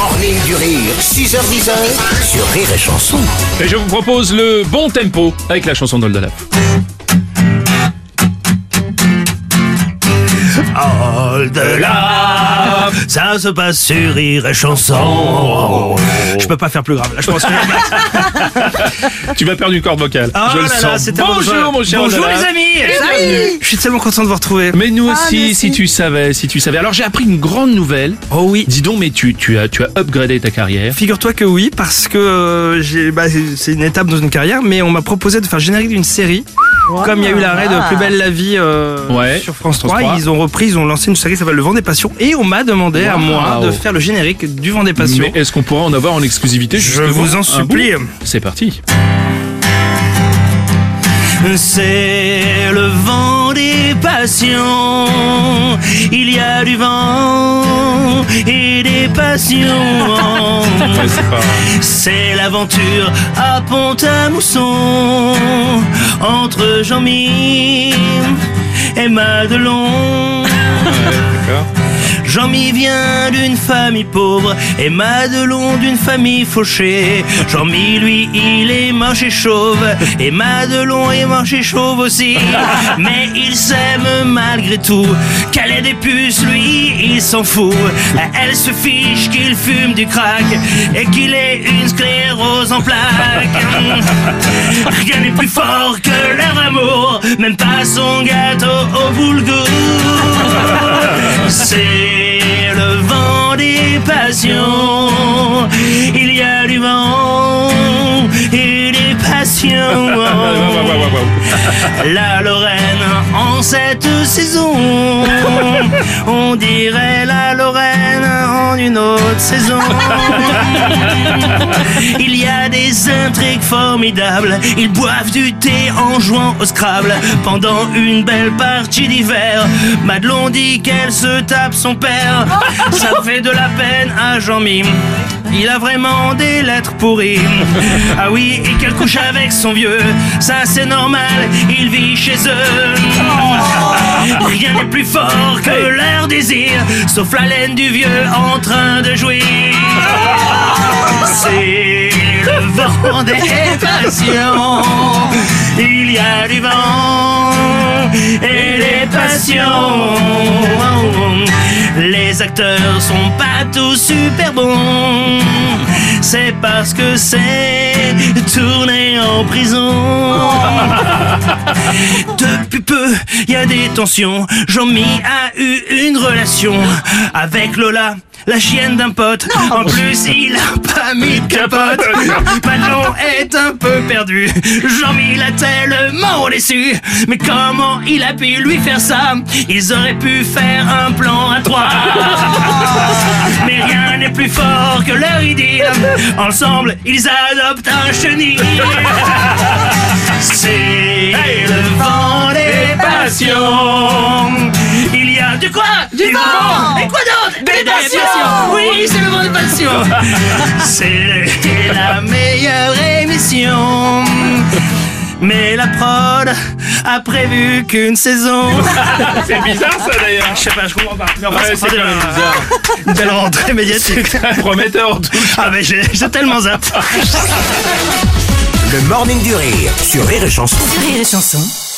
morning du rire, 6h10 sur Rire et Chanson. Et je vous propose le bon tempo avec la chanson d'Oldalaf. Au-delà, ça se passe sur Rire et Chanson. Je peux pas faire plus grave. Là, je pense que Tu vas perdre une corde vocale. Ah je le là là, sens. c'était Bonjour bon. mon cher Bonjour les amis. Je suis tellement content de vous retrouver. Mais nous aussi, nous aussi. si tu savais, si tu savais. Alors j'ai appris une grande nouvelle. Oh oui. Dis donc, mais tu, tu as, tu as upgradé ta carrière. Figure-toi que oui, parce que euh, j'ai, bah, c'est- une étape dans une carrière, mais on m'a proposé de faire générique d'une série. Comme il y a eu l'arrêt de Plus belle la vie euh, Ouais, sur France France 3, 3. ils ont repris, ils ont lancé une série qui s'appelle Le Vent des Passions, et on m'a demandé à Wow. moi de faire le générique du Vent des Passions. Mais est-ce qu'on pourra en avoir en exclusivité Je vous en supplie. C'est parti. C'est le vent des passions. Il y a du vent et des passions. C'est l'aventure à Pont-à-Mousson entre Jean-Mi et Madelon. Jean-Mi vient d'une famille pauvre et Madelon d'une famille fauchée. Jean-Mi, lui, il est moche et chauve et Madelon est moche et chauve aussi. Mais il s'aime malgré tout. Qu'elle ait des puces, lui, il s'en fout. Elle se fiche qu'il fume du crack et qu'il ait une sclérose en plaques. Rien n'est plus fort que leur amour, même pas son gâteau au boulgour. C'est vent des passions. Il y a du vent et des passions. La Lorraine cette saison. On dirait la Lorraine en une autre saison. Il y a des intrigues formidables. Ils boivent du thé en jouant au Scrabble. Pendant une belle partie d'hiver, Madelon dit qu'elle se tape son père. Ça fait de la peine à Jean-Mime. Il a vraiment des lettres pourries. Ah oui, et qu'elle couche avec son vieux. Ça c'est normal, il vit chez eux. Rien n'est plus fort que leur désir, sauf la laine du vieux en train de jouir. C'est le vent des passions. Il y a du vent et des passions. Les acteurs sont pas tous super bons. C'est parce que c'est tourné en prison. Depuis peu, il y a des tensions. Jean-Mi a eu une relation avec Lola, la chienne d'un pote. En plus, il a pas mis de capote. Manon est un peu perdu. Jean-Mi l'a tellement déçu. Mais comment il a pu lui faire ça? Ils auraient pu faire un plan à trois. Mais rien n'est plus fort que leur idylle. Ensemble, ils adoptent un chenil. C'est le vent des passions. Il y a du quoi? Du vent. Et quoi passions. Oui, c'est le vent des passions. C'est la meilleure émission. Mais la prod a prévu qu'une saison. C'est bizarre ça d'ailleurs. Je sais pas, je comprends pas. Mais enfin, Ouais, c'est quand même bizarre. Une belle rentrée médiatique. Prometteur en tout. Ah mais j'ai j'ai tellement zapp. Le morning du rire sur Rire et Chanson. Rire et chanson. Rire et chanson